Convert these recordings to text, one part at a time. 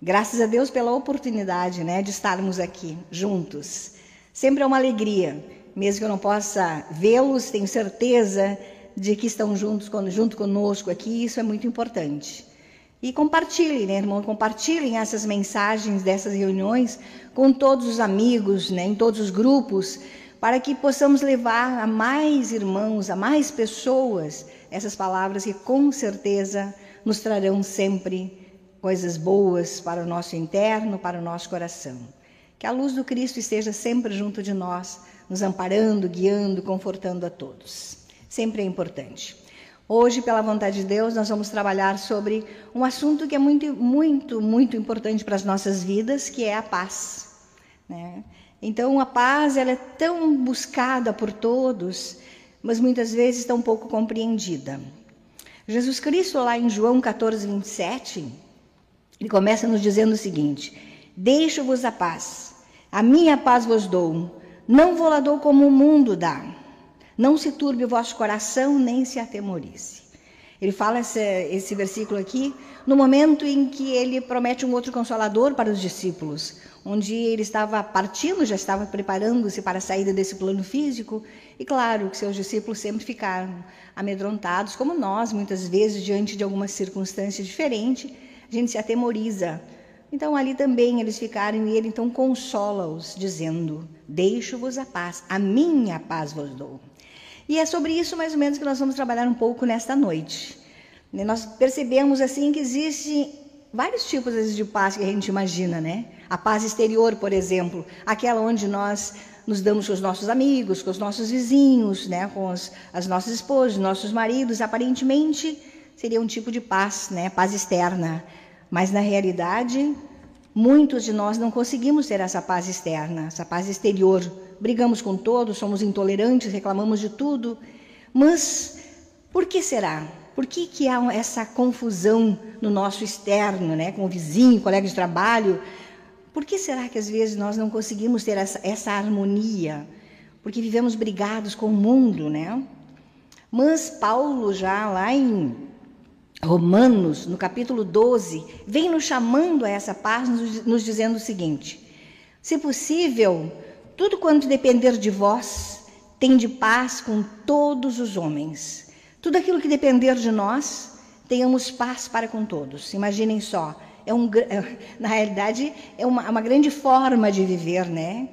Graças a Deus pela oportunidade, né, de estarmos aqui juntos. Sempre é uma alegria, mesmo que eu não possa vê-los, tenho certeza de que estão juntos junto conosco aqui, isso é muito importante. E compartilhem, né, irmão? Compartilhem essas mensagens dessas reuniões com todos os amigos, né, em todos os grupos, para que possamos levar a mais irmãos, a mais pessoas, essas palavras que com certeza nos trarão sempre coisas boas para o nosso interno, para o nosso coração. Que a luz do Cristo esteja sempre junto de nós, nos amparando, guiando, confortando a todos. Sempre é importante. Hoje, pela vontade de Deus, nós vamos trabalhar sobre um assunto que é muito, muito, muito importante para as nossas vidas, que é a paz. Né? Então, a paz ela é tão buscada por todos, mas muitas vezes tão pouco compreendida. Jesus Cristo, lá em João 14, 27, ele começa nos dizendo o seguinte: Deixo-vos a paz, a minha paz vos dou, não vou lá dou como o mundo dá. Não se turbe o vosso coração, nem se atemorize. Ele fala esse, esse versículo aqui no momento em que ele promete um outro consolador para os discípulos, onde ele estava partindo, já estava preparando-se para a saída desse plano físico, e claro que seus discípulos sempre ficaram amedrontados, como nós, muitas vezes, diante de alguma circunstância diferente, a gente se atemoriza. Então ali também eles ficaram e ele então consola-os, dizendo: Deixo-vos a paz, a minha paz vos dou. E é sobre isso mais ou menos que nós vamos trabalhar um pouco nesta noite. Nós percebemos assim que existem vários tipos de paz que a gente imagina, né? A paz exterior, por exemplo, aquela onde nós nos damos com os nossos amigos, com os nossos vizinhos, né? com as nossas esposas, nossos maridos, aparentemente seria um tipo de paz, né? Paz externa. Mas na realidade, muitos de nós não conseguimos ter essa paz externa, essa paz exterior. Brigamos com todos, somos intolerantes, reclamamos de tudo. Mas por que será? Por que, que há essa confusão no nosso externo, né? com o vizinho, colega de trabalho? Por que será que às vezes nós não conseguimos ter essa, essa harmonia? Porque vivemos brigados com o mundo, né? Mas Paulo, já lá em Romanos, no capítulo 12, vem nos chamando a essa paz, nos, dizendo o seguinte: se possível, tudo quanto depender de vós, tende paz com todos os homens. Tudo aquilo que depender de nós, tenhamos paz para com todos. Imaginem só, é um, na realidade, é uma, uma grande forma de viver, né?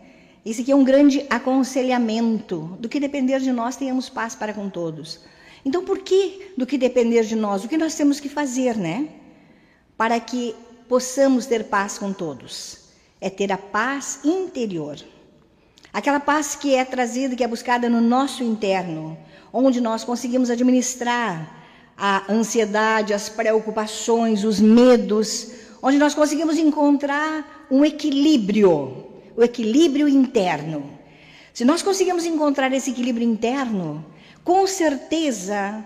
Isso aqui é um grande aconselhamento. Do que depender de nós, tenhamos paz para com todos. Então, por que do que depender de nós? O que nós temos que fazer, né? Para que possamos ter paz com todos. É ter a paz interior. Aquela paz que é trazida, que é buscada no nosso interno, onde nós conseguimos administrar a ansiedade, as preocupações, os medos, onde nós conseguimos encontrar um equilíbrio, o equilíbrio interno. Se nós conseguimos encontrar esse equilíbrio interno, com certeza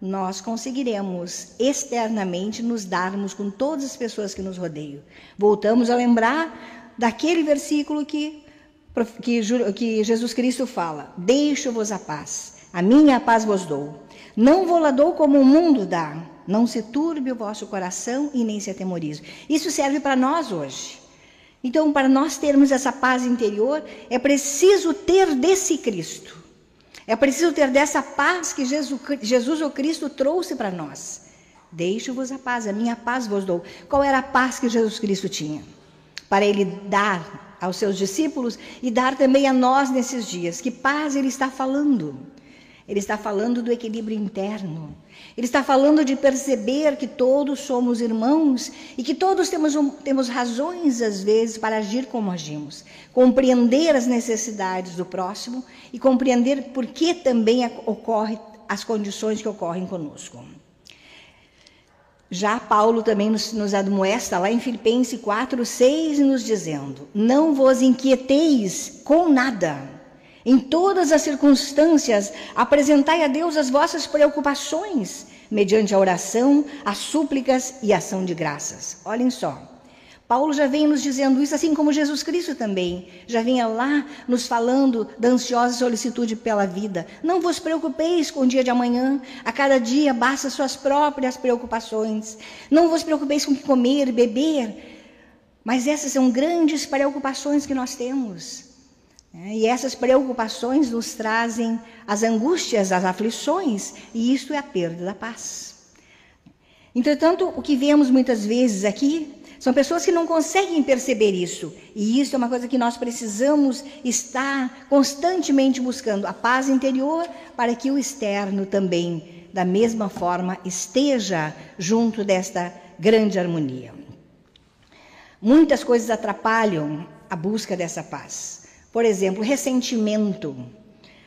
nós conseguiremos externamente nos darmos com todas as pessoas que nos rodeiam. Voltamos a lembrar daquele versículo que, que, que Jesus Cristo fala: Deixo-vos a paz, a minha paz vos dou. Não vou lá dou como o mundo dá. Não se turbe o vosso coração e nem se atemorize. Isso serve para nós hoje. Então, para nós termos essa paz interior, é preciso ter desse Cristo. É preciso ter dessa paz que Jesus, Jesus o Cristo trouxe para nós. Deixo-vos a paz, a minha paz vos dou. Qual era a paz que Jesus Cristo tinha? Para ele dar aos seus discípulos e dar também a nós nesses dias. Que paz ele está falando? Ele está falando do equilíbrio interno. Ele está falando de perceber que todos somos irmãos e que todos temos, um, temos razões, às vezes, para agir como agimos. Compreender as necessidades do próximo e compreender por que também ocorre as condições que ocorrem conosco. Já Paulo também nos, nos admoesta lá em Filipenses 4, 6, nos dizendo: Não vos inquieteis com nada em todas as circunstâncias, apresentai a Deus as vossas preocupações, mediante a oração, as súplicas e ação de graças. Olhem só. Paulo já vem nos dizendo isso, assim como Jesus Cristo também já vinha lá nos falando da ansiosa solicitude pela vida. Não vos preocupeis com o dia de amanhã, a cada dia basta suas próprias preocupações. Não vos preocupeis com o que comer, beber, Mas essas são grandes preocupações que nós temos. Né? E essas preocupações nos trazem as angústias, as aflições, e isto é a perda da paz. Entretanto, o que vemos muitas vezes aqui são pessoas que não conseguem perceber isso. E isso é uma coisa que nós precisamos estar constantemente buscando a paz interior para que o externo também, da mesma forma, esteja junto desta grande harmonia. Muitas coisas atrapalham a busca dessa paz. Por exemplo, ressentimento,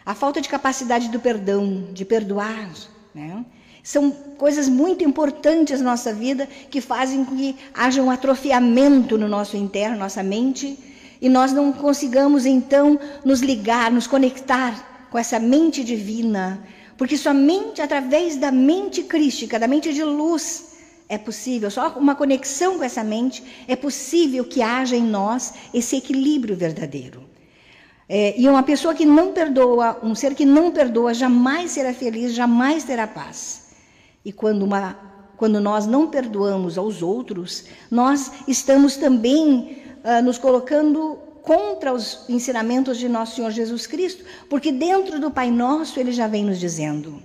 a falta de capacidade do perdão, de perdoar, né? São coisas muito importantes na nossa vida que fazem que haja um atrofiamento no nosso interno, nossa mente, e nós não consigamos então nos ligar, nos conectar com essa mente divina, porque somente através da mente crística, da mente de luz, é possível, só uma conexão com essa mente é possível que haja em nós esse equilíbrio verdadeiro. É, e uma pessoa que não perdoa, um ser que não perdoa, jamais será feliz, jamais terá paz. E quando, uma, quando nós não perdoamos aos outros, nós estamos também uh, nos colocando contra os ensinamentos de nosso Senhor Jesus Cristo, porque dentro do Pai Nosso ele já vem nos dizendo.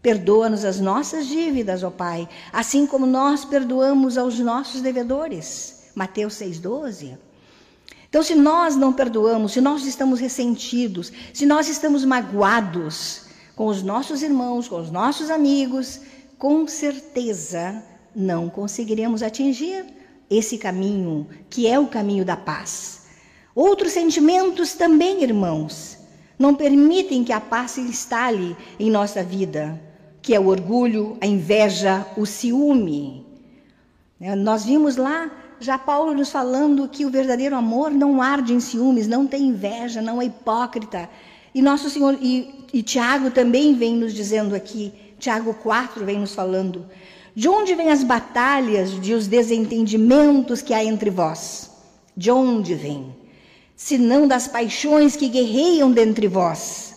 Perdoa-nos as nossas dívidas, ó Pai, assim como nós perdoamos aos nossos devedores. Mateus 6,12. Então, se nós não perdoamos, se nós estamos ressentidos, se nós estamos magoados com os nossos irmãos, com os nossos amigos, com certeza não conseguiremos atingir esse caminho, que é o caminho da paz. Outros sentimentos também, irmãos, não permitem que a paz se instale em nossa vida que é o orgulho, a inveja, o ciúme. Nós vimos lá já Paulo nos falando que o verdadeiro amor não arde em ciúmes, não tem inveja, não é hipócrita. E nosso Senhor, e, e Tiago também vem nos dizendo aqui, Tiago 4 vem nos falando, de onde vêm as batalhas, de os desentendimentos que há entre vós? De onde vêm? Se não das paixões que guerreiam dentre vós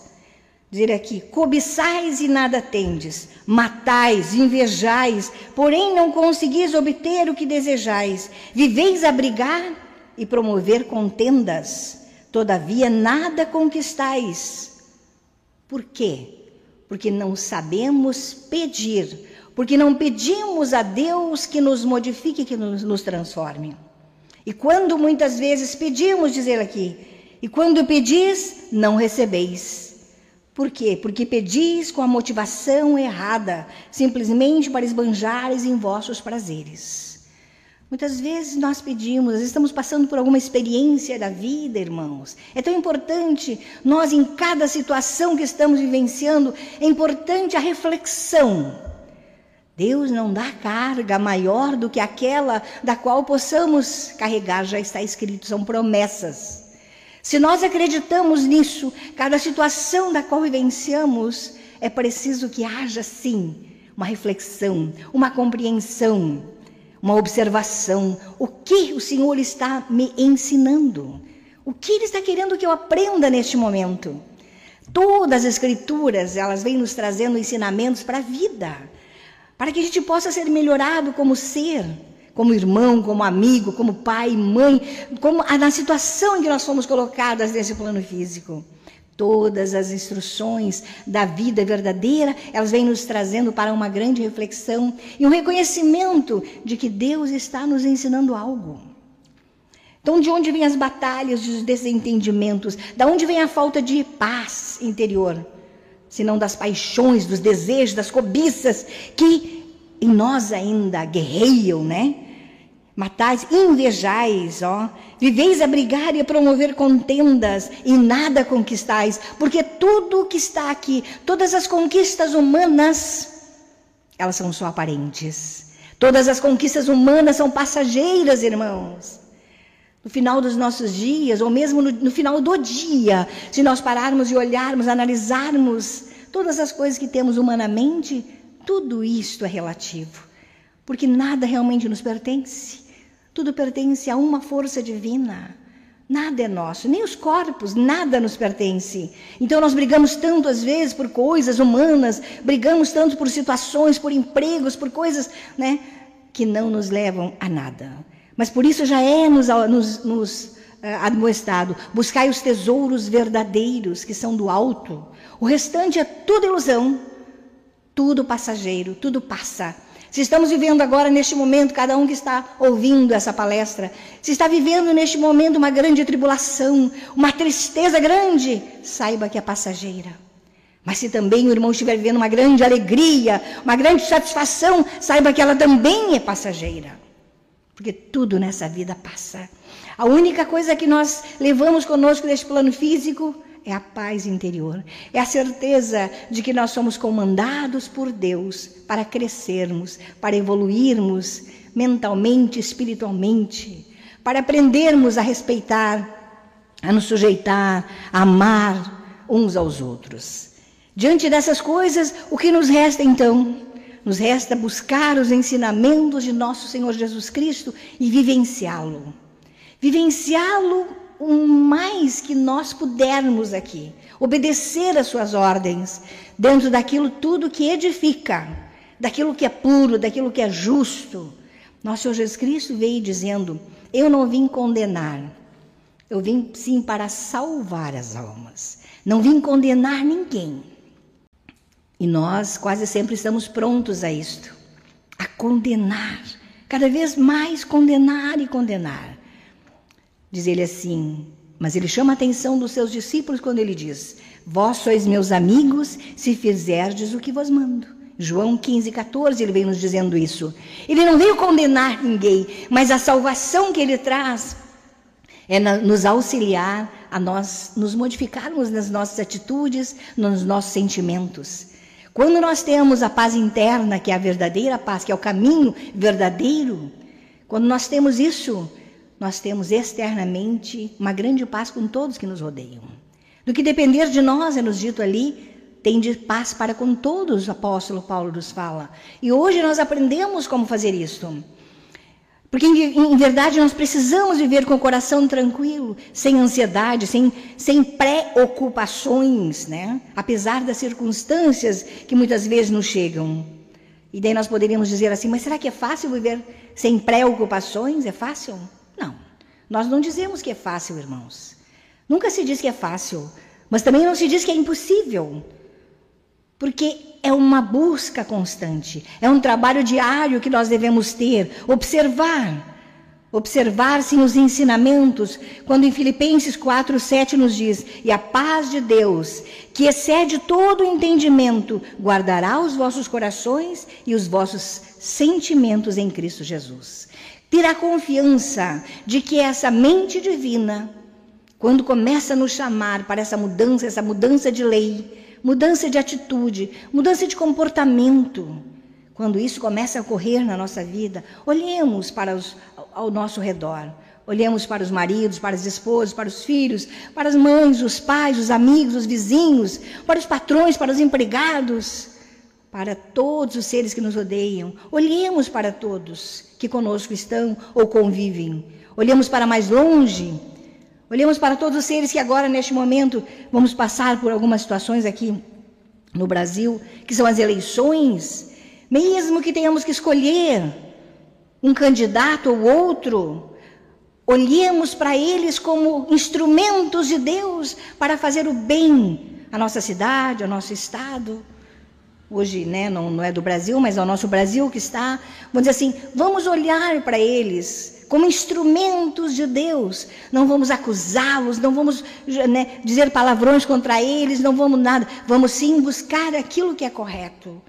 dizer aqui: cobiçais e nada tendes, matais, invejais, porém não conseguis obter o que desejais, viveis a brigar e promover contendas, todavia nada conquistais. Por quê? Porque não sabemos pedir, porque não pedimos a Deus que nos modifique, que nos, nos transforme. E quando muitas vezes pedimos, dizer aqui, e quando pedis, não recebeis. Por quê? Porque pedis com a motivação errada, simplesmente para esbanjares em vossos prazeres. Muitas vezes nós pedimos, estamos passando por alguma experiência da vida, irmãos. É tão importante nós, em cada situação que estamos vivenciando, é importante a reflexão. Deus não dá carga maior do que aquela da qual possamos carregar, já está escrito, são promessas. Se nós acreditamos nisso, cada situação da qual vivenciamos, é preciso que haja sim uma reflexão, uma compreensão, uma observação. O que o Senhor está me ensinando? O que Ele está querendo que eu aprenda neste momento? Todas as Escrituras, elas vêm nos trazendo ensinamentos para a vida, para que a gente possa ser melhorado como ser como irmão, como amigo, como pai, mãe, como na situação em que nós fomos colocadas nesse plano físico. Todas as instruções da vida verdadeira, elas vêm nos trazendo para uma grande reflexão e um reconhecimento de que Deus está nos ensinando algo. Então, de onde vêm as batalhas, os desentendimentos? Da onde vem a falta de paz interior? Se não das paixões, dos desejos, das cobiças que em nós ainda guerreiam, né? Matais, invejais, ó. Viveis a brigar e a promover contendas e nada conquistais, porque tudo que está aqui, todas as conquistas humanas, elas são só aparentes. Todas as conquistas humanas são passageiras, irmãos. No final dos nossos dias, ou mesmo no, no final do dia, se nós pararmos e olharmos, analisarmos todas as coisas que temos humanamente, tudo isto é relativo, porque nada realmente nos pertence. Tudo pertence a uma força divina. Nada é nosso, nem os corpos, nada nos pertence. Então nós brigamos tanto às vezes por coisas humanas, brigamos tanto por situações, por empregos, por coisas, né, que não nos levam a nada. Mas por isso já é nos, nos, nos uh, admoestado: buscai os tesouros verdadeiros que são do alto. O restante é tudo ilusão, tudo passageiro, tudo passa. Se estamos vivendo agora, neste momento, cada um que está ouvindo essa palestra, se está vivendo neste momento uma grande tribulação, uma tristeza grande, saiba que é passageira. Mas se também o irmão estiver vivendo uma grande alegria, uma grande satisfação, saiba que ela também é passageira. Porque tudo nessa vida passa. A única coisa que nós levamos conosco deste plano físico é a paz interior, é a certeza de que nós somos comandados por Deus para crescermos, para evoluirmos mentalmente, espiritualmente, para aprendermos a respeitar, a nos sujeitar, a amar uns aos outros. Diante dessas coisas, o que nos resta então? Nos resta buscar os ensinamentos de nosso Senhor Jesus Cristo e vivenciá-lo. Vivenciá-lo o mais que nós pudermos aqui, obedecer às suas ordens, dentro daquilo tudo que edifica, daquilo que é puro, daquilo que é justo. Nosso Senhor Jesus Cristo veio dizendo: Eu não vim condenar, eu vim sim para salvar as almas. Não vim condenar ninguém. E nós quase sempre estamos prontos a isto, a condenar, cada vez mais condenar e condenar. Diz ele assim, mas ele chama a atenção dos seus discípulos quando ele diz: Vós sois meus amigos se fizerdes o que vos mando. João 15, 14, ele vem nos dizendo isso. Ele não veio condenar ninguém, mas a salvação que ele traz é nos auxiliar a nós nos modificarmos nas nossas atitudes, nos nossos sentimentos. Quando nós temos a paz interna, que é a verdadeira paz, que é o caminho verdadeiro, quando nós temos isso, nós temos externamente uma grande paz com todos que nos rodeiam. Do que depender de nós, é nos dito ali, tem de paz para com todos, o apóstolo Paulo nos fala. E hoje nós aprendemos como fazer isso. Porque, em, verdade, nós precisamos viver com o coração tranquilo, sem ansiedade, sem, sem preocupações, né? apesar das circunstâncias que muitas vezes nos chegam. E daí nós poderíamos dizer assim: mas será que é fácil viver sem preocupações? É fácil? Nós não dizemos que é fácil, irmãos. Nunca se diz que é fácil, mas também não se diz que é impossível. Porque é uma busca constante, é um trabalho diário que nós devemos ter, observar. Observar, sim, os ensinamentos, quando em Filipenses 4, 7 nos diz: E a paz de Deus, que excede todo o entendimento, guardará os vossos corações e os vossos sentimentos em Cristo Jesus ter a confiança de que essa mente divina, quando começa a nos chamar para essa mudança, essa mudança de lei, mudança de atitude, mudança de comportamento, quando isso começa a ocorrer na nossa vida, olhemos para os, ao nosso redor. Olhemos para os maridos, para as esposas, para os filhos, para as mães, os pais, os amigos, os vizinhos, para os patrões, para os empregados para todos os seres que nos rodeiam. Olhemos para todos que conosco estão ou convivem. Olhemos para mais longe. Olhemos para todos os seres que agora, neste momento, vamos passar por algumas situações aqui no Brasil, que são as eleições. Mesmo que tenhamos que escolher um candidato ou outro, olhemos para eles como instrumentos de Deus para fazer o bem à nossa cidade, ao nosso estado hoje né, não, não é do Brasil, mas é o nosso Brasil que está, vamos dizer assim, vamos olhar para eles como instrumentos de Deus, não vamos acusá-los, não vamos né, dizer palavrões contra eles, não vamos nada, vamos sim buscar aquilo que é correto.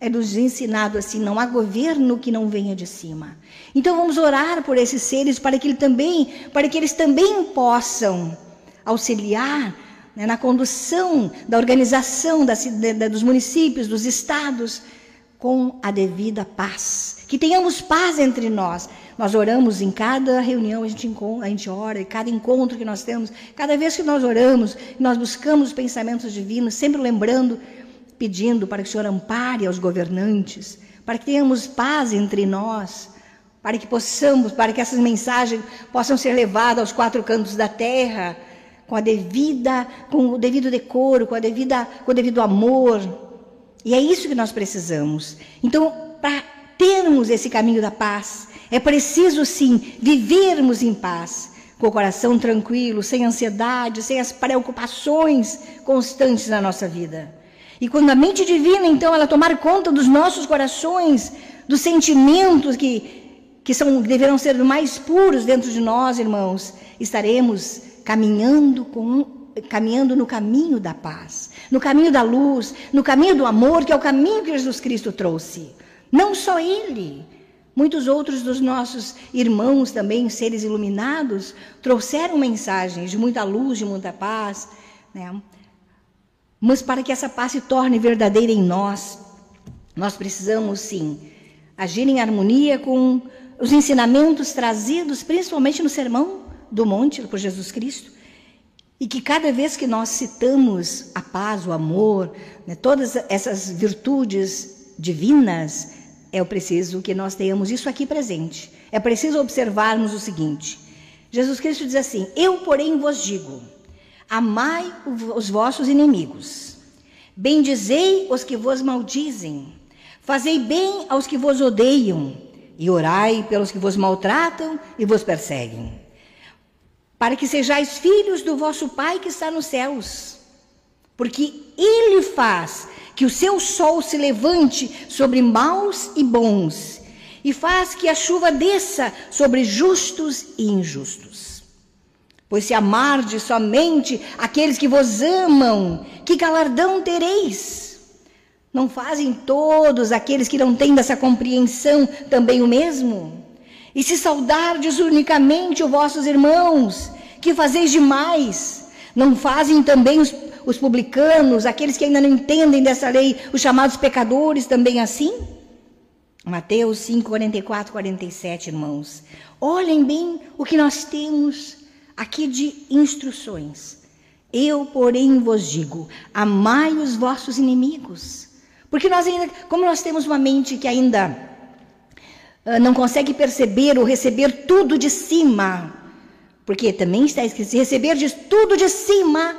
É nos ensinado assim, não há governo que não venha de cima. Então vamos orar por esses seres para que, ele também, para que eles também possam auxiliar né, na condução da organização da, dos municípios, dos estados, com a devida paz. Que tenhamos paz entre nós. Nós oramos em cada reunião, a gente, a gente ora, em cada encontro que nós temos, cada vez que nós oramos, nós buscamos os pensamentos divinos, sempre lembrando, pedindo para que o Senhor ampare aos governantes, para que tenhamos paz entre nós, para que possamos, para que essas mensagens possam ser levadas aos quatro cantos da terra, com a devida, com o devido decoro, com a devida, com o devido amor. E é isso que nós precisamos. Então, para termos esse caminho da paz, É preciso, sim, vivermos em paz, com o coração tranquilo, sem ansiedade, sem as preocupações constantes na nossa vida. E quando a mente divina, então, ela tomar conta dos nossos corações, dos sentimentos que, que são, deverão ser mais puros dentro de nós, irmãos, estaremos caminhando, com, caminhando no caminho da paz, no caminho da luz, no caminho do amor, que é o caminho que Jesus Cristo trouxe. Não só Ele, Muitos outros dos nossos irmãos também, seres iluminados, trouxeram mensagens de muita luz, de muita paz. Né? Mas para que essa paz se torne verdadeira em nós, nós precisamos sim agir em harmonia com os ensinamentos trazidos principalmente no Sermão do Monte por Jesus Cristo. E que cada vez que nós citamos a paz, o amor, né, todas essas virtudes divinas, é preciso que nós tenhamos isso aqui presente. É preciso observarmos o seguinte: Jesus Cristo diz assim: Eu, porém, vos digo, amai os vossos inimigos, bendizei os que vos maldizem, fazei bem aos que vos odeiam, e orai pelos que vos maltratam e vos perseguem, para que sejais filhos do vosso Pai que está nos céus, porque Ele faz que o seu sol se levante sobre maus e bons, e faz que a chuva desça sobre justos e injustos. Pois se amardes somente aqueles que vos amam, que galardão tereis? Não fazem todos aqueles que não têm dessa compreensão também o mesmo? E se saudardes unicamente os vossos irmãos, que fazeis demais, não fazem também os os publicanos, aqueles que ainda não entendem dessa lei, os chamados pecadores também assim? Mateus 5, 44, 47, irmãos. Olhem bem o que nós temos aqui de instruções. Eu, porém, vos digo: amai os vossos inimigos. Porque nós ainda, como nós temos uma mente que ainda não consegue perceber ou receber tudo de cima, porque também está escrito: receber de tudo de cima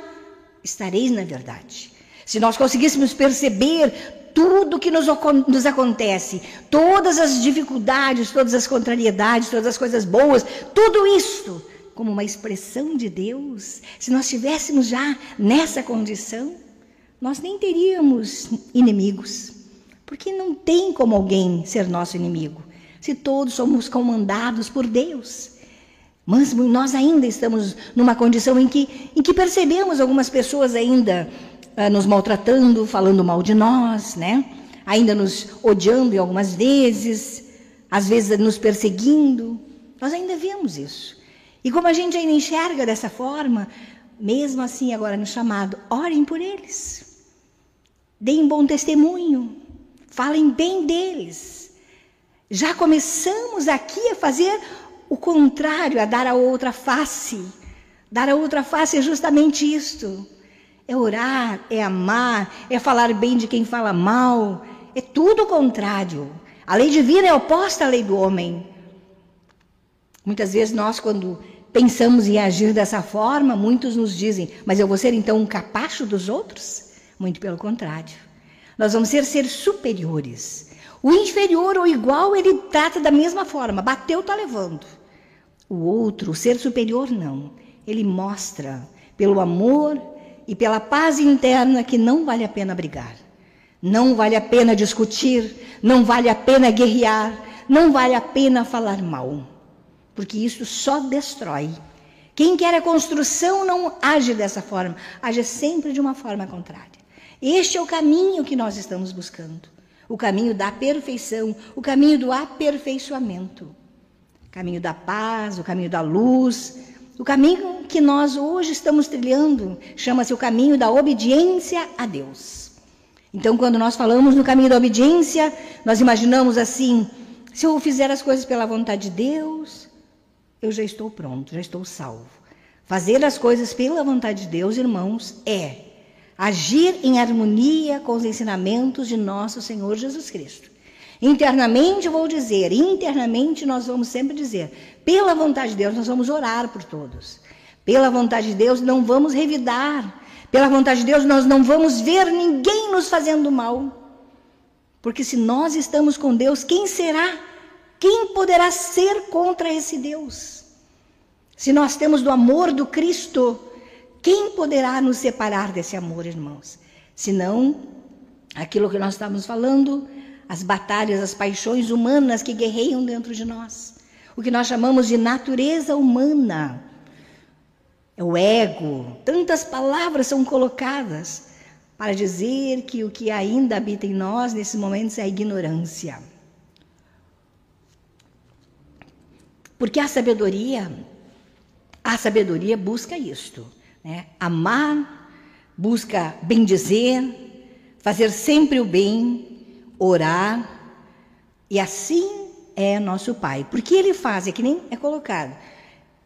estareis na verdade. Se nós conseguíssemos perceber tudo que nos, nos, acontece, todas as dificuldades, todas as contrariedades, todas as coisas boas, tudo isso como uma expressão de Deus, se nós estivéssemos já nessa condição, nós nem teríamos inimigos, porque não tem como alguém ser nosso inimigo, se todos somos comandados por Deus. Mas nós ainda estamos numa condição em que, em que percebemos algumas pessoas ainda uh, nos maltratando, falando mal de nós, né? Ainda nos odiando algumas vezes, às vezes nos perseguindo. Nós ainda vemos isso. E como a gente ainda enxerga dessa forma, mesmo assim agora no chamado, orem por eles. Deem bom testemunho. Falem bem deles. Já começamos aqui a fazer o contrário, a dar a outra face. Dar a outra face é justamente isto. É orar, é amar, é falar bem de quem fala mal. É tudo o contrário. A lei divina é oposta à lei do homem. Muitas vezes nós, quando pensamos em agir dessa forma, muitos nos dizem, mas eu vou ser então um capacho dos outros? Muito pelo contrário. Nós vamos ser seres superiores. O inferior ou igual, ele trata da mesma forma. Bateu, tá levando. O outro, o ser superior, não. Ele mostra, pelo amor e pela paz interna, que não vale a pena brigar. Não vale a pena discutir, não vale a pena guerrear, não vale a pena falar mal. Porque isso só destrói. Quem quer a construção não age dessa forma, age sempre de uma forma contrária. Este é o caminho que nós estamos buscando. O caminho da perfeição, o caminho do aperfeiçoamento caminho da paz, o caminho da luz, o caminho que nós hoje estamos trilhando chama-se o caminho da obediência a Deus. Então, quando nós falamos no caminho da obediência, nós imaginamos assim: se eu fizer as coisas pela vontade de Deus, eu já estou pronto, já estou salvo. Fazer as coisas pela vontade de Deus, irmãos, é agir em harmonia com os ensinamentos de nosso Senhor Jesus Cristo. Internamente vou dizer, internamente nós vamos sempre dizer, pela vontade de Deus nós vamos orar por todos. Pela vontade de Deus não vamos revidar. Pela vontade de Deus nós não vamos ver ninguém nos fazendo mal. Porque se nós estamos com Deus, quem será Quem poderá ser contra esse Deus? Se nós temos do amor do Cristo, quem poderá nos separar desse amor, irmãos? Senão aquilo que nós estamos falando, as batalhas, as paixões humanas que guerreiam dentro de nós. O que nós chamamos de natureza humana. É o ego. Tantas palavras são colocadas para dizer que o que ainda habita em nós nesses momentos é a ignorância. Porque a sabedoria, a sabedoria busca isto, né? Amar, busca bendizer, fazer sempre o bem, orar, e assim é nosso Pai. Porque Ele faz, é que nem é colocado,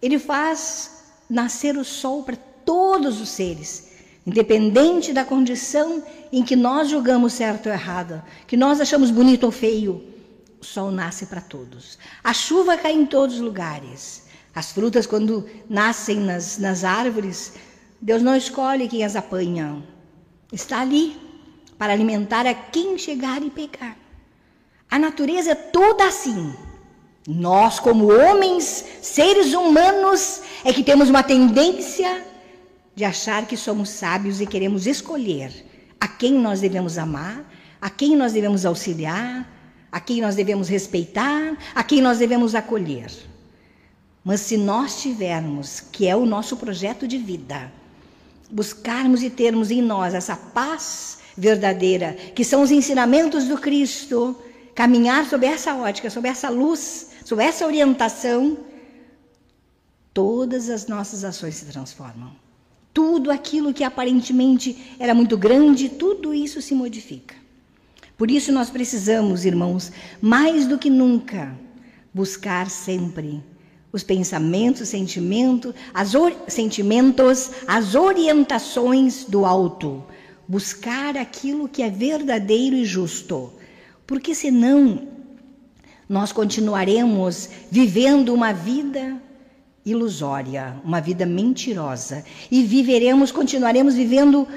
Ele faz nascer o sol para todos os seres independente da condição em que nós julgamos certo ou errado, que nós achamos bonito ou feio, o sol nasce para todos. A chuva cai em todos os lugares. As frutas, quando nascem nas, nas árvores, Deus não escolhe quem as apanha. Está ali para alimentar a quem chegar e pegar. A natureza é toda assim. Nós, como homens, seres humanos, é que temos uma tendência de achar que somos sábios e queremos escolher a quem nós devemos amar, a quem nós devemos auxiliar, a quem nós devemos respeitar, a quem nós devemos acolher. Mas se nós tivermos, que é o nosso projeto de vida, buscarmos e termos em nós essa paz verdadeira, que são os ensinamentos do Cristo, caminhar sob essa ótica, sob essa luz, sob essa orientação, todas as nossas ações se transformam. Tudo aquilo que aparentemente era muito grande, tudo isso se modifica. Por isso nós precisamos, irmãos, mais do que nunca, buscar sempre os pensamentos, sentimento, as sentimentos, as orientações do alto. Buscar aquilo que é verdadeiro e justo. Porque senão nós continuaremos vivendo uma vida ilusória, uma vida mentirosa. E viveremos, continuaremos vivendo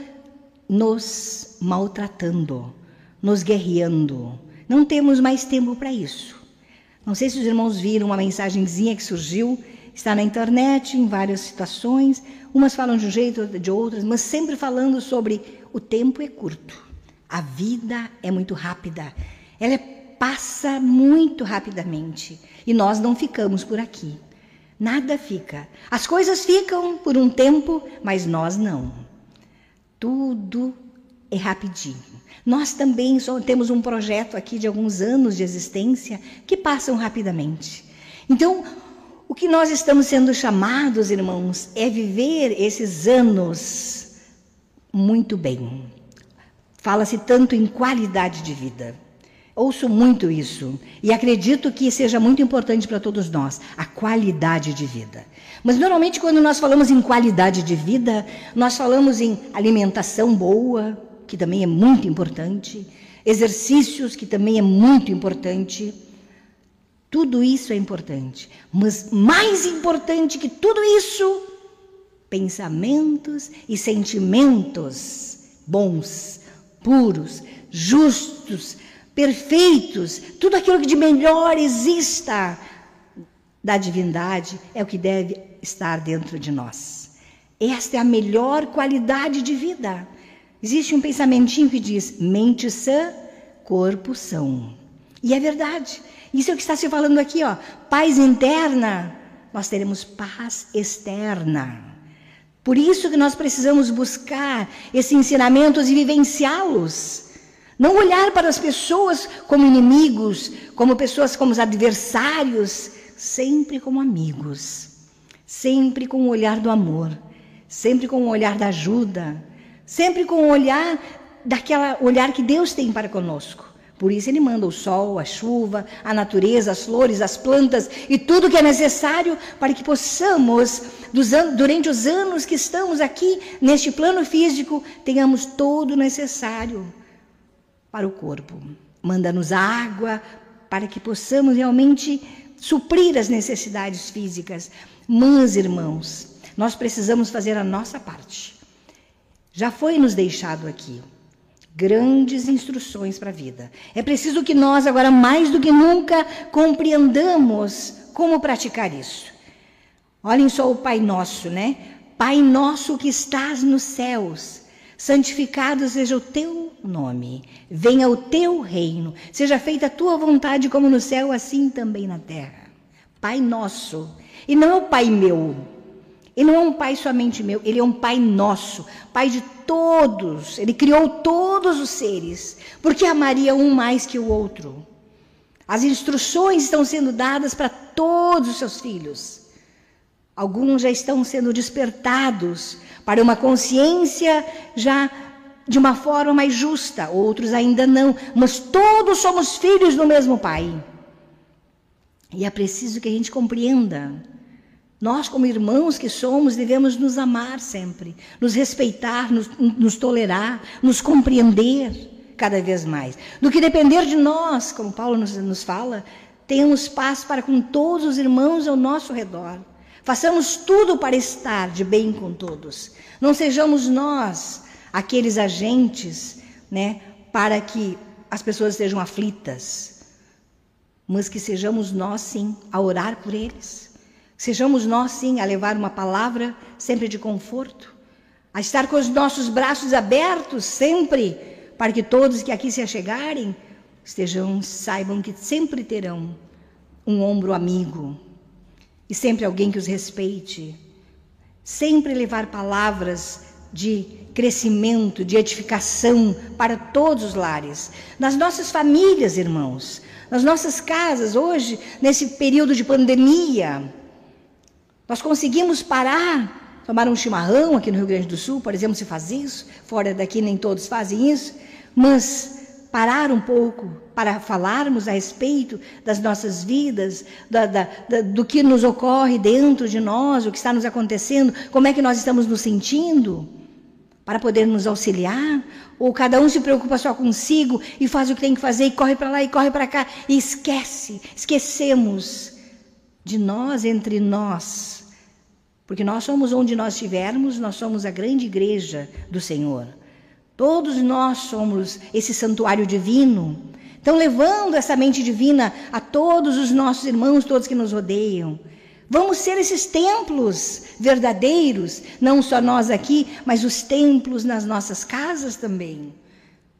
nos maltratando, nos guerreando. Não temos mais tempo para isso. Não sei se os irmãos viram uma mensagenzinha que surgiu, está na internet, em várias situações. Umas falam de um jeito, de outras, mas sempre falando sobre o tempo é curto. A vida é muito rápida. Ela passa muito rapidamente. E nós não ficamos por aqui. Nada fica. As coisas ficam por um tempo, mas nós não. Tudo é rapidinho. Nós também temos um projeto aqui de alguns anos de existência que passam rapidamente. Então, o que nós estamos sendo chamados, irmãos, é viver esses anos muito bem. Fala-se tanto em qualidade de vida. Ouço muito isso e acredito que seja muito importante para todos nós, a qualidade de vida. Mas normalmente quando nós falamos em qualidade de vida, nós falamos em alimentação boa, que também é muito importante, exercícios, que também é muito importante. Tudo isso é importante, mas mais importante que tudo isso, pensamentos e sentimentos bons, puros, justos, perfeitos, tudo aquilo que de melhor exista da divindade é o que deve estar dentro de nós. Esta é a melhor qualidade de vida. Existe um pensamentinho que diz: mente sã, corpo são. E é verdade. Isso é o que está se falando aqui, ó. Paz interna, nós teremos paz externa. Por isso que nós precisamos buscar esses ensinamentos e vivenciá-los. Não olhar para as pessoas como inimigos, como pessoas como os adversários, sempre como amigos, sempre com o olhar do amor, sempre com o olhar da ajuda, sempre com o olhar daquela olhar que Deus tem para conosco. Por isso ele manda o sol, a chuva, a natureza, as flores, as plantas e tudo que é necessário para que possamos, durante os anos que estamos aqui neste plano físico, tenhamos todo o necessário para o corpo. Manda-nos água para que possamos realmente suprir as necessidades físicas. Mas, irmãos, nós precisamos fazer a nossa parte. Já foi nos deixado aqui. grandes instruções para a vida. É preciso que nós, agora mais do que nunca, compreendamos como praticar isso. Olhem só o Pai Nosso, né? Pai Nosso que estás nos céus, santificado seja o teu nome, venha o teu reino, seja feita a tua vontade, como no céu, assim também na terra. Pai Nosso. E não é o Pai meu. Ele não é um Pai somente meu, ele é um Pai nosso, Pai de todos. Ele criou todos os seres, porque amaria um mais que o outro. As instruções estão sendo dadas para todos os seus filhos. Alguns já estão sendo despertados para uma consciência já de uma forma mais justa, outros ainda não, mas todos somos filhos do mesmo Pai. E é preciso que a gente compreenda. Nós, como irmãos que somos, devemos nos amar sempre, nos respeitar, nos, nos tolerar, nos compreender cada vez mais. Do que depender de nós, como Paulo nos, nos fala, tenhamos paz para com todos os irmãos ao nosso redor. Façamos tudo para estar de bem com todos. Não sejamos nós aqueles agentes, né, para que as pessoas estejam aflitas, mas que sejamos nós sim a orar por eles. Sejamos nós sim a levar uma palavra sempre de conforto, a estar com os nossos braços abertos sempre para que todos que aqui se achegarem estejam, saibam que sempre terão um ombro amigo e sempre alguém que os respeite. Sempre levar palavras de crescimento, de edificação para todos os lares. Nas nossas famílias, irmãos, nas nossas casas, hoje, nesse período de pandemia, nós conseguimos parar, tomar um chimarrão aqui no Rio Grande do Sul, por exemplo, se faz isso, fora daqui nem todos fazem isso, mas parar um pouco para falarmos a respeito das nossas vidas, da, da, da, do que nos ocorre dentro de nós, o que está nos acontecendo, como é que nós estamos nos sentindo, para poder nos auxiliar, ou cada um se preocupa só consigo e faz o que tem que fazer e corre para lá e corre para cá e esquece, esquecemos de nós entre nós. Porque nós somos onde nós estivermos, nós somos a grande igreja do Senhor. Todos nós somos esse santuário divino. Então, levando essa mente divina a todos os nossos irmãos, todos que nos rodeiam. Vamos ser esses templos verdadeiros, não só nós aqui, mas os templos nas nossas casas também.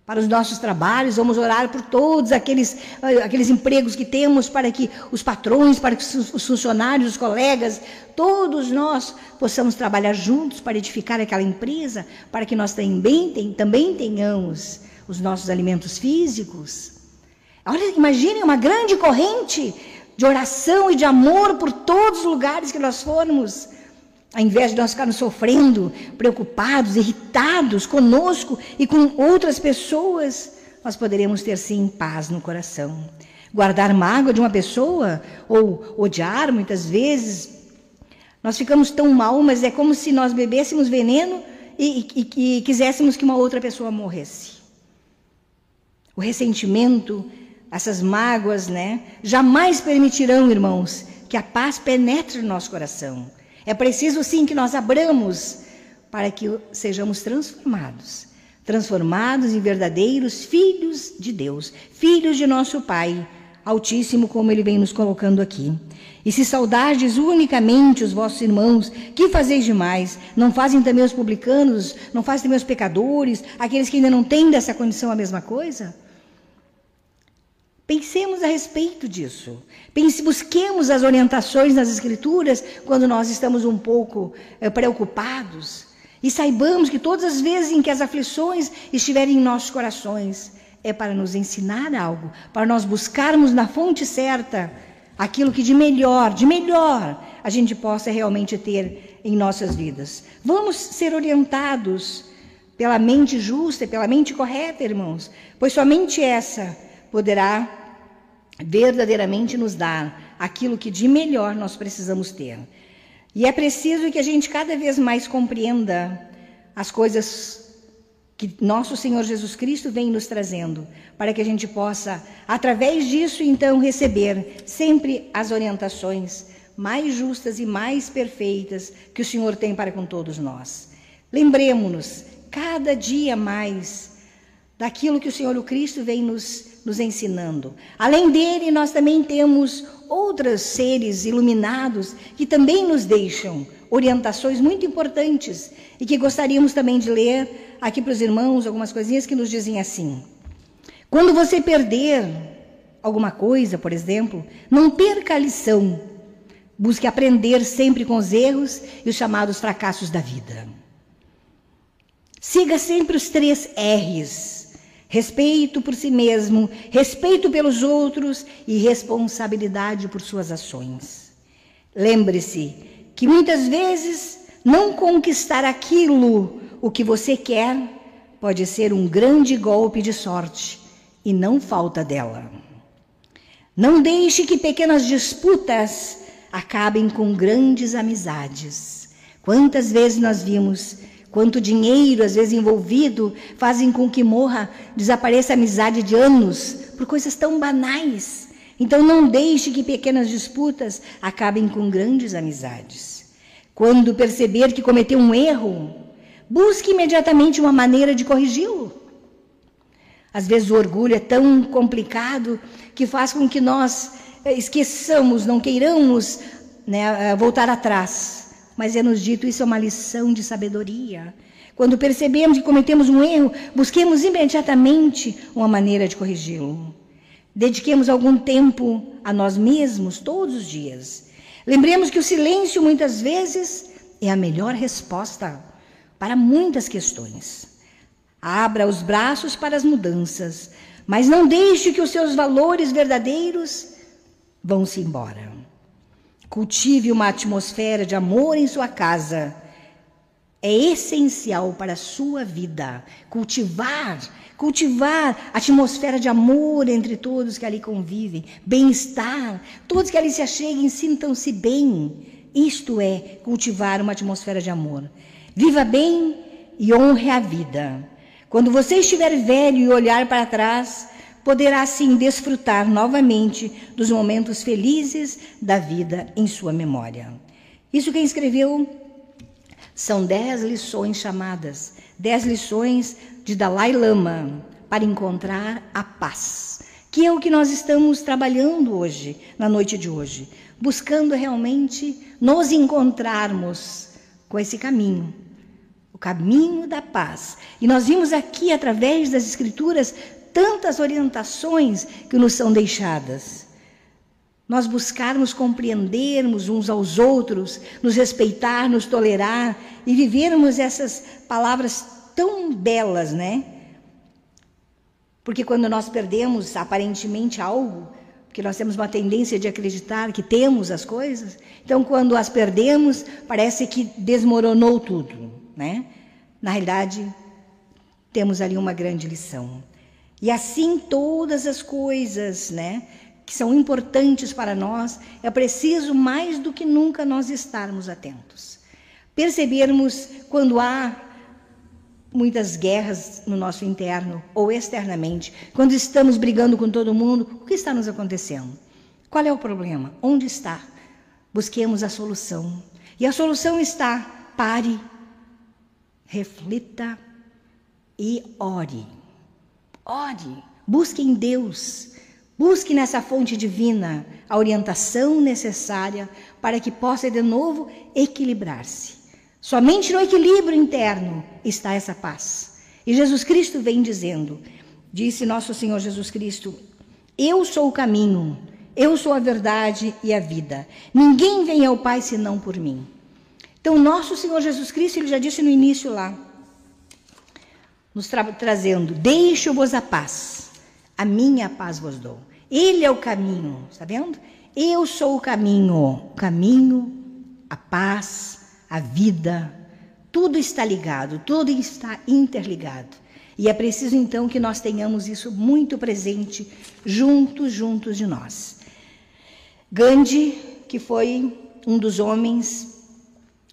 Para os nossos trabalhos, vamos orar por todos aqueles, eh, aqueles empregos que temos, para que os patrões, para que os funcionários, os colegas, todos nós possamos trabalhar juntos para edificar aquela empresa, para que nós também, também tenhamos os nossos alimentos físicos. Olha, imaginem uma grande corrente de oração e de amor por todos os lugares que nós formos. Ao invés de nós ficarmos sofrendo, preocupados, irritados conosco e com outras pessoas, nós poderemos ter sim paz no coração. Guardar mágoa de uma pessoa ou odiar muitas vezes, nós ficamos tão mal, mas é como se nós bebêssemos veneno e, e, e quiséssemos que uma outra pessoa morresse. O ressentimento essas mágoas, né, jamais permitirão, irmãos, que a paz penetre no nosso coração. É preciso sim que nós abramos para que sejamos transformados, transformados em verdadeiros filhos de Deus, filhos de nosso Pai Altíssimo, como ele vem nos colocando aqui. E se saudardes unicamente os vossos irmãos, que fazeis demais? Não fazem também os publicanos, não fazem também os pecadores, aqueles que ainda não têm dessa condição a mesma coisa? Pensemos a respeito disso. Pense, busquemos as orientações nas Escrituras quando nós estamos um pouco é, preocupados. E saibamos que todas as vezes em que as aflições estiverem em nossos corações, é para nos ensinar algo, para nós buscarmos na fonte certa aquilo que de melhor, de melhor, a gente possa realmente ter em nossas vidas. Vamos ser orientados pela mente justa e pela mente correta, irmãos, pois somente essa poderá verdadeiramente nos dar aquilo que de melhor nós precisamos ter. E é preciso que a gente cada vez mais compreenda as coisas que nosso Senhor Jesus Cristo vem nos trazendo, para que a gente possa, através disso, então, receber sempre as orientações mais justas e mais perfeitas que o Senhor tem para com todos nós. Lembremos-nos, cada dia mais, daquilo que o Senhor o Cristo vem nos, nos ensinando. Além dele, nós também temos outros seres iluminados que também nos deixam orientações muito importantes e que gostaríamos também de ler aqui para os irmãos algumas coisinhas que nos dizem assim. Quando você perder alguma coisa, por exemplo, não perca a lição. Busque aprender sempre com os erros e os chamados fracassos da vida. Siga sempre os três R's: respeito por si mesmo, respeito pelos outros e responsabilidade por suas ações. Lembre-se que muitas vezes não conquistar aquilo o que você quer pode ser um grande golpe de sorte e não falta dela. Não deixe que pequenas disputas acabem com grandes amizades. Quantas vezes nós vimos quanto dinheiro, às vezes envolvido, fazem com que morra, desapareça a amizade de anos por coisas tão banais. Então não deixe que pequenas disputas acabem com grandes amizades. Quando perceber que cometeu um erro, busque imediatamente uma maneira de corrigi-lo. Às vezes o orgulho é tão complicado que faz com que nós eh, esqueçamos, não queiramos né, eh, voltar atrás. Mas é nos dito isso é uma lição de sabedoria. Quando percebemos que cometemos um erro, busquemos imediatamente uma maneira de corrigi-lo. Dediquemos algum tempo a nós mesmos todos os dias. Lembremos que o silêncio muitas vezes é a melhor resposta para muitas questões. Abra os braços para as mudanças, mas não deixe que os seus valores verdadeiros vão-se embora. Cultive uma atmosfera de amor em sua casa. É essencial para a sua vida cultivar, cultivar atmosfera de amor entre todos que ali convivem, bem-estar, todos que ali se acheguem, sintam-se bem. Isto é cultivar uma atmosfera de amor. Viva bem e honre a vida. Quando você estiver velho e olhar para trás, poderá assim desfrutar novamente dos momentos felizes da vida em sua memória. Isso quem escreveu são dez lições chamadas, dez lições de Dalai Lama para encontrar a paz, que é o que nós estamos trabalhando hoje, na noite de hoje, buscando realmente nos encontrarmos com esse caminho, o caminho da paz. E nós vimos aqui, através das Escrituras, tantas orientações que nos são deixadas. Nós buscarmos compreendermos uns aos outros, nos respeitar, nos tolerar e vivermos essas palavras tão belas, né? Porque quando nós perdemos aparentemente algo, porque nós temos uma tendência de acreditar que temos as coisas, então quando as perdemos, parece que desmoronou tudo, né? Na realidade, temos ali uma grande lição. E assim todas as coisas, né, que são importantes para nós, é preciso mais do que nunca nós estarmos atentos. Percebermos quando há muitas guerras no nosso interno ou externamente, quando estamos brigando com todo mundo, o que está nos acontecendo? Qual é o problema? Onde está? Busquemos a solução. E a solução está: pare, reflita e ore. Ore, busque em Deus, busque nessa fonte divina a orientação necessária para que possa de novo equilibrar-se. Somente no equilíbrio interno está essa paz. E Jesus Cristo vem dizendo, disse nosso Senhor Jesus Cristo: Eu sou o caminho, eu sou a verdade e a vida. Ninguém vem ao Pai senão por mim. Então, nosso Senhor Jesus Cristo, ele já disse no início lá, nos tra trazendo: Deixo-vos a paz, a minha paz vos dou. Ele é o caminho, está vendo? Eu sou o caminho, o caminho, a paz, a vida. Tudo está ligado, tudo está interligado. E é preciso então que nós tenhamos isso muito presente, juntos, juntos de nós. Gandhi, que foi um dos homens,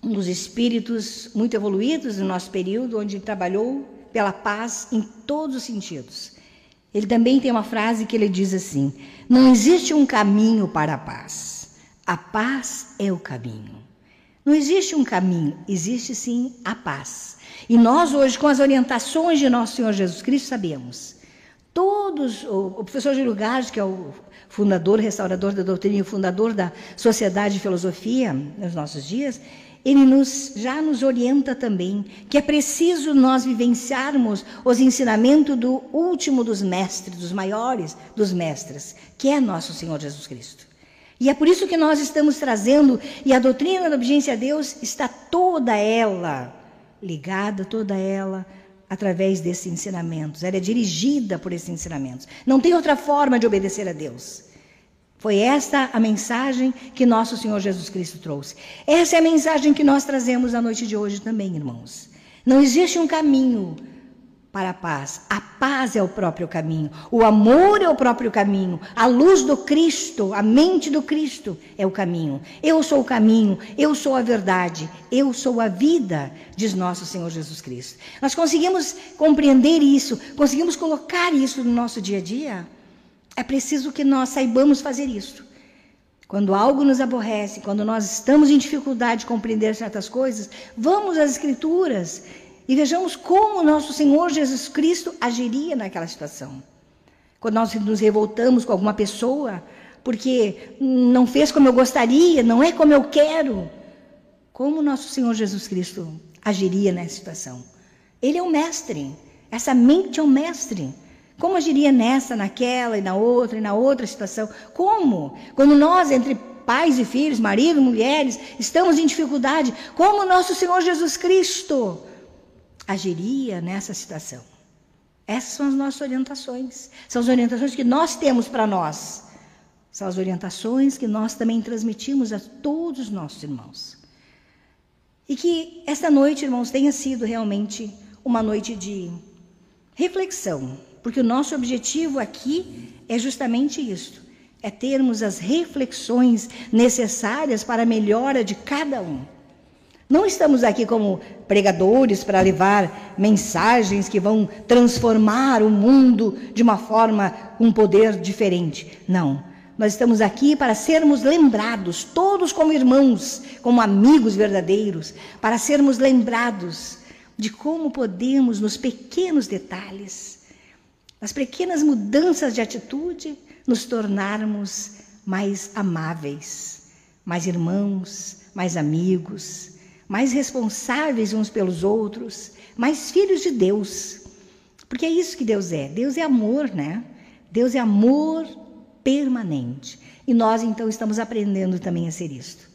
um dos espíritos muito evoluídos do nosso período, onde trabalhou pela paz em todos os sentidos. Ele também tem uma frase que ele diz assim: Não existe um caminho para a paz. A paz é o caminho. Não existe um caminho, existe sim a paz. E nós hoje, com as orientações de nosso Senhor Jesus Cristo, sabemos. Todos, o, professor Júlio Gard, que é o fundador, restaurador da doutrina e fundador da Sociedade de Filosofia nos nossos dias, ele nos, já nos orienta também que é preciso nós vivenciarmos os ensinamentos do último dos mestres, dos maiores dos mestres, que é nosso Senhor Jesus Cristo. E é por isso que nós estamos trazendo, e a doutrina da obediência a Deus está toda ela ligada, toda ela através desses ensinamentos. Ela é dirigida por esses ensinamentos. Não tem outra forma de obedecer a Deus. Foi esta a mensagem que nosso Senhor Jesus Cristo trouxe. Essa é a mensagem que nós trazemos na noite de hoje também, irmãos. Não existe um caminho para a paz. A paz é o próprio caminho. O amor é o próprio caminho. A luz do Cristo, a mente do Cristo é o caminho. Eu sou o caminho, eu sou a verdade, eu sou a vida, diz nosso Senhor Jesus Cristo. Nós conseguimos compreender isso, conseguimos colocar isso no nosso dia a dia? É preciso que nós saibamos fazer isso. Quando algo nos aborrece, quando nós estamos em dificuldade de compreender certas coisas, vamos às Escrituras e vejamos como nosso Senhor Jesus Cristo agiria naquela situação. Quando nós nos revoltamos com alguma pessoa, porque não fez como eu gostaria, não é como eu quero, como nosso Senhor Jesus Cristo agiria nessa situação? Ele é o mestre, essa mente é o mestre. Como agiria nessa, naquela e na outra e na outra situação? Como? Quando nós, entre pais e filhos, marido, mulheres, estamos em dificuldade, como nosso Senhor Jesus Cristo agiria nessa situação? Essas são as nossas orientações. São as orientações que nós temos para nós. São as orientações que nós também transmitimos a todos os nossos irmãos. E que esta noite, irmãos, tenha sido realmente uma noite de reflexão, porque o nosso objetivo aqui é justamente isto: é termos as reflexões necessárias para a melhora de cada um. Não estamos aqui como pregadores para levar mensagens que vão transformar o mundo de uma forma, um poder diferente. Não. Nós estamos aqui para sermos lembrados, todos como irmãos, como amigos verdadeiros, para sermos lembrados de como podemos, nos pequenos detalhes, nas pequenas mudanças de atitude, nos tornarmos mais amáveis, mais irmãos, mais amigos mais responsáveis uns pelos outros, mais filhos de Deus. Porque é isso que Deus é. Deus é amor, né? Deus é amor permanente. E nós então estamos aprendendo também a ser isto.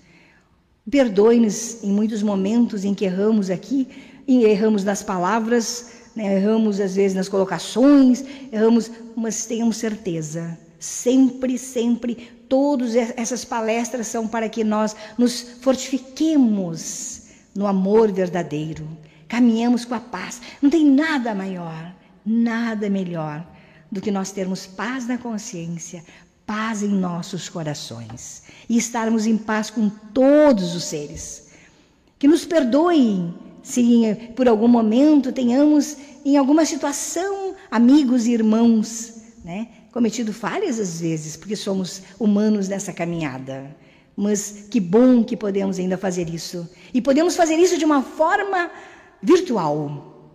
Perdoe-nos em muitos momentos em que erramos aqui, e erramos nas palavras, né? erramos às vezes nas colocações, erramos, mas tenhamos certeza, sempre, sempre, todas essas palestras são para que nós nos fortifiquemos no amor verdadeiro. Caminhamos com a paz. Não tem nada maior, nada melhor do que nós termos paz na consciência, paz em nossos corações e estarmos em paz com todos os seres. Que nos perdoem se por algum momento tenhamos, em alguma situação, amigos e irmãos, né, cometido falhas às vezes, porque somos humanos nessa caminhada. Mas que bom que podemos ainda fazer isso. E podemos fazer isso de uma forma virtual.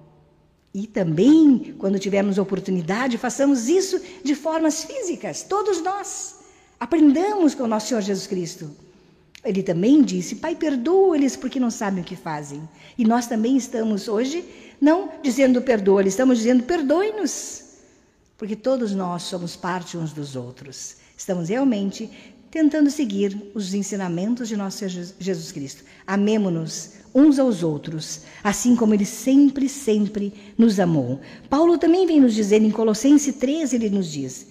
E também, quando tivermos oportunidade, façamos isso de formas físicas, todos nós. Aprendamos com o nosso Senhor Jesus Cristo. Ele também disse: Pai, perdoa-lhes porque não sabem o que fazem. E nós também estamos hoje não dizendo perdoa-lhes, estamos dizendo perdoe-nos. Porque todos nós somos parte uns dos outros. Estamos realmente tentando seguir os ensinamentos de nosso Jesus Cristo. Amemo-nos uns aos outros, assim como ele sempre, sempre nos amou. Paulo também vem nos dizer em Colossenses 13, ele nos diz: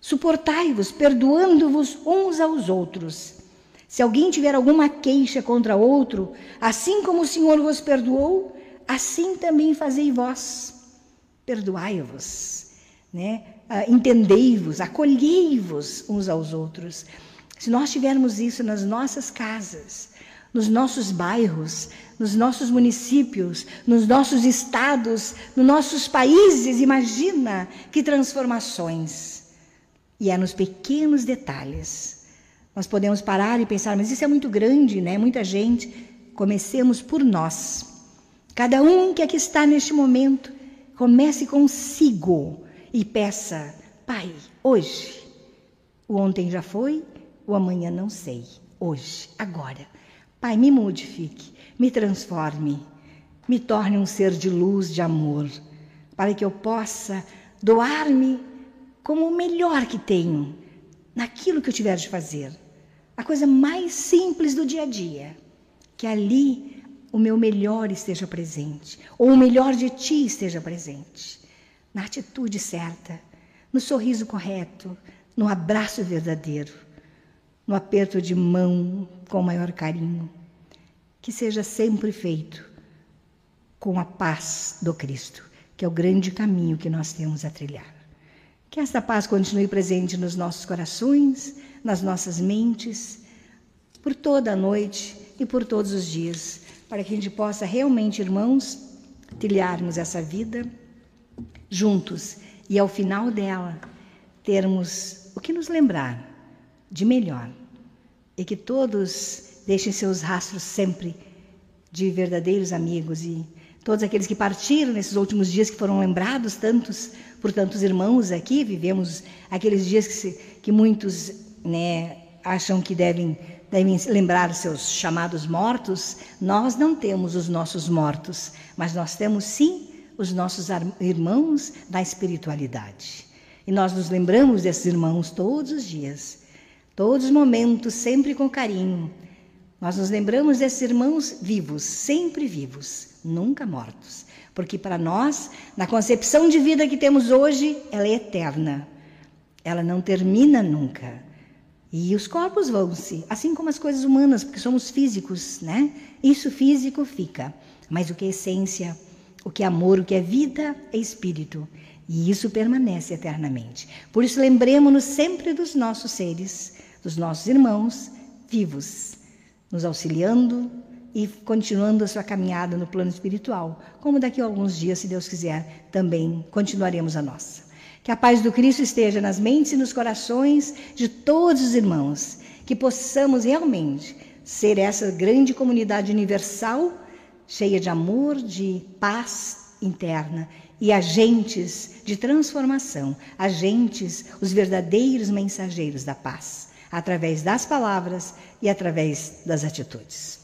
Suportai-vos, perdoando-vos uns aos outros. Se alguém tiver alguma queixa contra outro, assim como o Senhor vos perdoou, assim também fazei vós. Perdoai-vos, né? uh, entendei-vos, acolhei-vos uns aos outros. Se nós tivermos isso nas nossas casas, nos nossos bairros, nos nossos municípios, nos nossos estados, nos nossos países, imagina que transformações. E é nos pequenos detalhes, Nós podemos parar e pensar, mas isso é muito grande, né? Muita gente. Comecemos por nós. Cada um que aqui está neste momento, comece consigo e peça, Pai, hoje, o ontem já foi, o amanhã não sei. Hoje, agora. Pai, me modifique, me transforme, me torne um ser de luz, de amor, para que eu possa doar-me como o melhor que tenho, naquilo que eu tiver de fazer. A coisa mais simples do dia a dia, que ali o meu melhor esteja presente, ou o melhor de ti esteja presente, na atitude certa, no sorriso correto, no abraço verdadeiro, no aperto de mão com o maior carinho, que seja sempre feito com a paz do Cristo, que é o grande caminho que nós temos a trilhar. Que esta paz continue presente nos nossos corações, nas nossas mentes, por toda a noite e por todos os dias, para que a gente possa realmente, irmãos, trilharmos essa vida juntos e ao final dela termos o que nos lembrar de melhor e que todos deixem seus rastros sempre de verdadeiros amigos e todos aqueles que partiram nesses últimos dias que foram lembrados tantos por tantos irmãos aqui vivemos aqueles dias que, se, que muitos né, acham que devem devem lembrar os seus chamados mortos nós não temos os nossos mortos mas nós temos sim os nossos irmãos da espiritualidade e nós nos lembramos desses irmãos todos os dias todos os momentos sempre com carinho nós nos lembramos desses irmãos vivos, sempre vivos, nunca mortos. Porque para nós, na concepção de vida que temos hoje, ela é eterna. Ela não termina nunca. E os corpos vão-se, assim como as coisas humanas, porque somos físicos, né? Isso físico fica. Mas o que é essência, o que é amor, o que é vida, é espírito. E isso permanece eternamente. Por isso, lembremos-nos sempre dos nossos seres, dos nossos irmãos vivos nos auxiliando e continuando a sua caminhada no plano espiritual, como daqui a alguns dias, se Deus quiser, também continuaremos a nossa. Que a paz do Cristo esteja nas mentes e nos corações de todos os irmãos, que possamos realmente ser essa grande comunidade universal, cheia de amor, de paz interna e agentes de transformação, agentes, os verdadeiros mensageiros da paz através das palavras e através das atitudes.